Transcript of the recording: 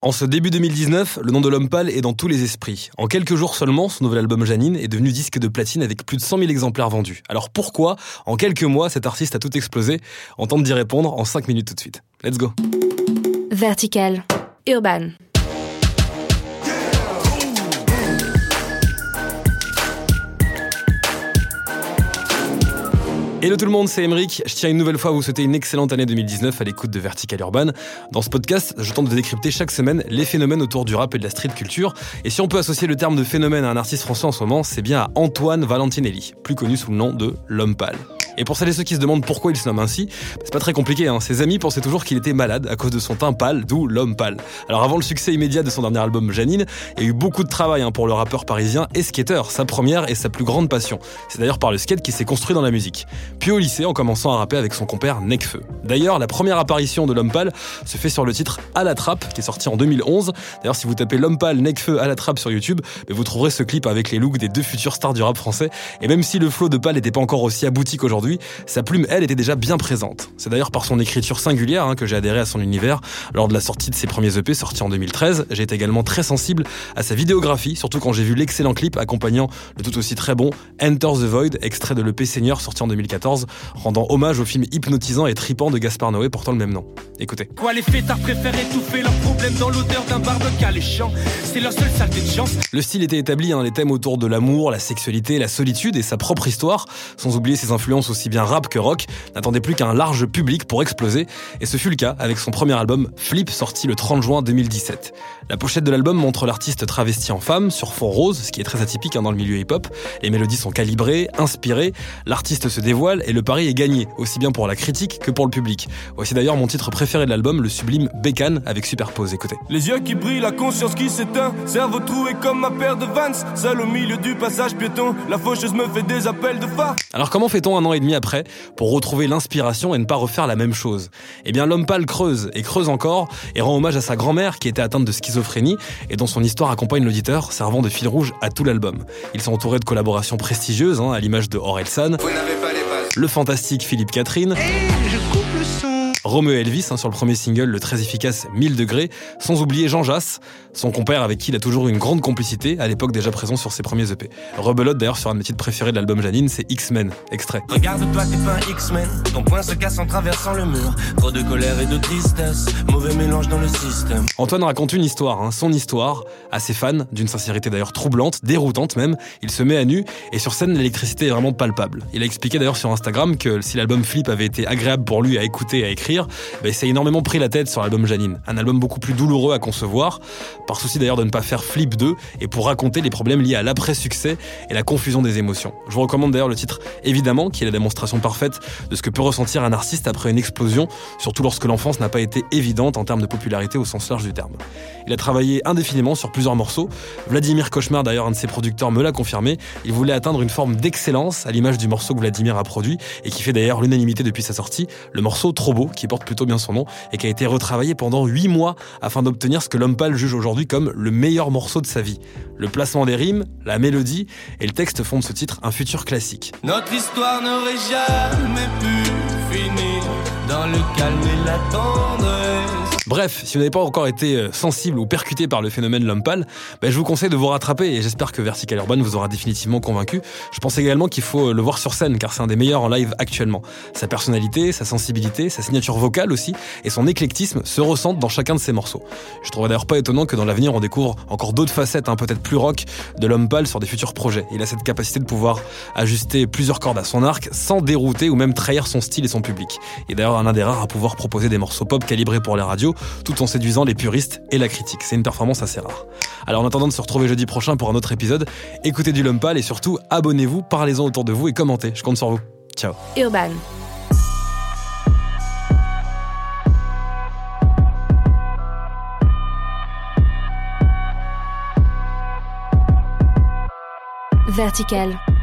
En ce début 2019, le nom de l'homme pâle est dans tous les esprits. En quelques jours seulement, son nouvel album Janine est devenu disque de platine avec plus de 100 000 exemplaires vendus. Alors pourquoi, en quelques mois, cet artiste a tout explosé? On tente d'y répondre en 5 minutes tout de suite. Let's go Vertical, Urban. Hello tout le monde, c'est Emeric. Je tiens une nouvelle fois à vous souhaiter une excellente année 2019 à l'écoute de Vertical Urban. Dans ce podcast, je tente de décrypter chaque semaine les phénomènes autour du rap et de la street culture. Et si on peut associer le terme de phénomène à un artiste français en ce moment, c'est bien à Antoine Valentinelli, plus connu sous le nom de L'Homme Pâle. Et pour celles et ceux qui se demandent pourquoi il se nomme ainsi, c'est pas très compliqué. Hein. Ses amis pensaient toujours qu'il était malade à cause de son teint pâle, d'où l'homme pâle. Alors avant le succès immédiat de son dernier album Janine, il y a eu beaucoup de travail hein, pour le rappeur parisien et skater, sa première et sa plus grande passion. C'est d'ailleurs par le skate qu'il s'est construit dans la musique. Puis au lycée, en commençant à rapper avec son compère Necfeu. D'ailleurs, la première apparition de l'homme pâle se fait sur le titre À la trappe, qui est sorti en 2011. D'ailleurs, si vous tapez l'homme pâle Necfeu à la trappe sur YouTube, vous trouverez ce clip avec les looks des deux futurs stars du rap français. Et même si le flow de pâle n'était pas encore aussi abouti qu'aujourd'hui, sa plume elle était déjà bien présente. C'est d'ailleurs par son écriture singulière hein, que j'ai adhéré à son univers lors de la sortie de ses premiers EP sortis en 2013. J'ai été également très sensible à sa vidéographie, surtout quand j'ai vu l'excellent clip accompagnant le tout aussi très bon Enter the Void, extrait de l'EP Senior sorti en 2014, rendant hommage au film hypnotisant et tripant de Gaspard Noé portant le même nom. Écoutez. Quoi les fêtards préfèrent étouffer leurs problèmes dans l'odeur d'un barbecue C'est leur seule saleté de chance. Le style était établi, hein, les thèmes autour de l'amour, la sexualité, la solitude et sa propre histoire, sans oublier ses influences aussi bien rap que rock n'attendait plus qu'un large public pour exploser, et ce fut le cas avec son premier album Flip sorti le 30 juin 2017. La pochette de l'album montre l'artiste travesti en femme sur fond rose, ce qui est très atypique hein, dans le milieu hip-hop. Les mélodies sont calibrées, inspirées, l'artiste se dévoile et le pari est gagné, aussi bien pour la critique que pour le public. Voici d'ailleurs mon titre préféré de l'album, le sublime Bécane avec Superpose. Écoutez. Les yeux qui brillent, la conscience qui s'éteint, cerveau troué comme ma paire de Vans, seul au milieu du passage piéton, la faucheuse me fait des appels de phare. Alors comment fait-on un an et demi après pour retrouver l'inspiration et ne pas refaire la même chose Eh bien l'homme pâle creuse et creuse encore et rend hommage à sa grand-mère qui était atteinte de schizophrénie et dont son histoire accompagne l'auditeur, servant de fil rouge à tout l'album. Ils sont entourés de collaborations prestigieuses, hein, à l'image de Orelsan, le fantastique Philippe Catherine. Romeo Elvis hein, sur le premier single, le très efficace 1000 degrés, sans oublier Jean Jass, son compère avec qui il a toujours eu une grande complicité, à l'époque déjà présent sur ses premiers EP. Rebelote d'ailleurs sur un de mes titres préférés de l'album Janine, c'est X-Men, extrait. Regarde-toi, t'es pas un X-Men, ton poing se casse en traversant le mur, trop de colère et de tristesse, mauvais mélange dans le système. Antoine raconte une histoire, hein, son histoire, à ses fans, d'une sincérité d'ailleurs troublante, déroutante même, il se met à nu, et sur scène l'électricité est vraiment palpable. Il a expliqué d'ailleurs sur Instagram que si l'album Flip avait été agréable pour lui à écouter et à écrire, bah, il s'est énormément pris la tête sur l'album Janine. Un album beaucoup plus douloureux à concevoir, par souci d'ailleurs de ne pas faire Flip 2 et pour raconter les problèmes liés à l'après-succès et la confusion des émotions. Je vous recommande d'ailleurs le titre Évidemment, qui est la démonstration parfaite de ce que peut ressentir un artiste après une explosion, surtout lorsque l'enfance n'a pas été évidente en termes de popularité au sens large du terme. Il a travaillé indéfiniment sur plusieurs morceaux. Vladimir Cauchemar, d'ailleurs un de ses producteurs, me l'a confirmé. Il voulait atteindre une forme d'excellence à l'image du morceau que Vladimir a produit et qui fait d'ailleurs l'unanimité depuis sa sortie, le morceau Trop beau, qui porte plutôt bien son nom et qui a été retravaillé pendant 8 mois afin d'obtenir ce que l'homme pâle juge aujourd'hui comme le meilleur morceau de sa vie. Le placement des rimes, la mélodie et le texte font de ce titre un futur classique. Notre histoire n'aurait jamais pu finir dans le calme et. Bref, si vous n'avez pas encore été euh, sensible ou percuté par le phénomène l'homme pâle, ben, je vous conseille de vous rattraper et j'espère que Vertical Urban vous aura définitivement convaincu. Je pense également qu'il faut euh, le voir sur scène car c'est un des meilleurs en live actuellement. Sa personnalité, sa sensibilité, sa signature vocale aussi et son éclectisme se ressentent dans chacun de ses morceaux. Je trouverais d'ailleurs pas étonnant que dans l'avenir on découvre encore d'autres facettes, hein, peut-être plus rock, de l'homme pâle sur des futurs projets. Il a cette capacité de pouvoir ajuster plusieurs cordes à son arc sans dérouter ou même trahir son style et son public. Et d'ailleurs un des rares à pouvoir proposer des morceaux pop calibrés pour les radios tout en séduisant les puristes et la critique. C'est une performance assez rare. Alors en attendant de se retrouver jeudi prochain pour un autre épisode, écoutez du Lumpal et surtout abonnez-vous, parlez-en autour de vous et commentez. Je compte sur vous. Ciao. Urban. Vertical.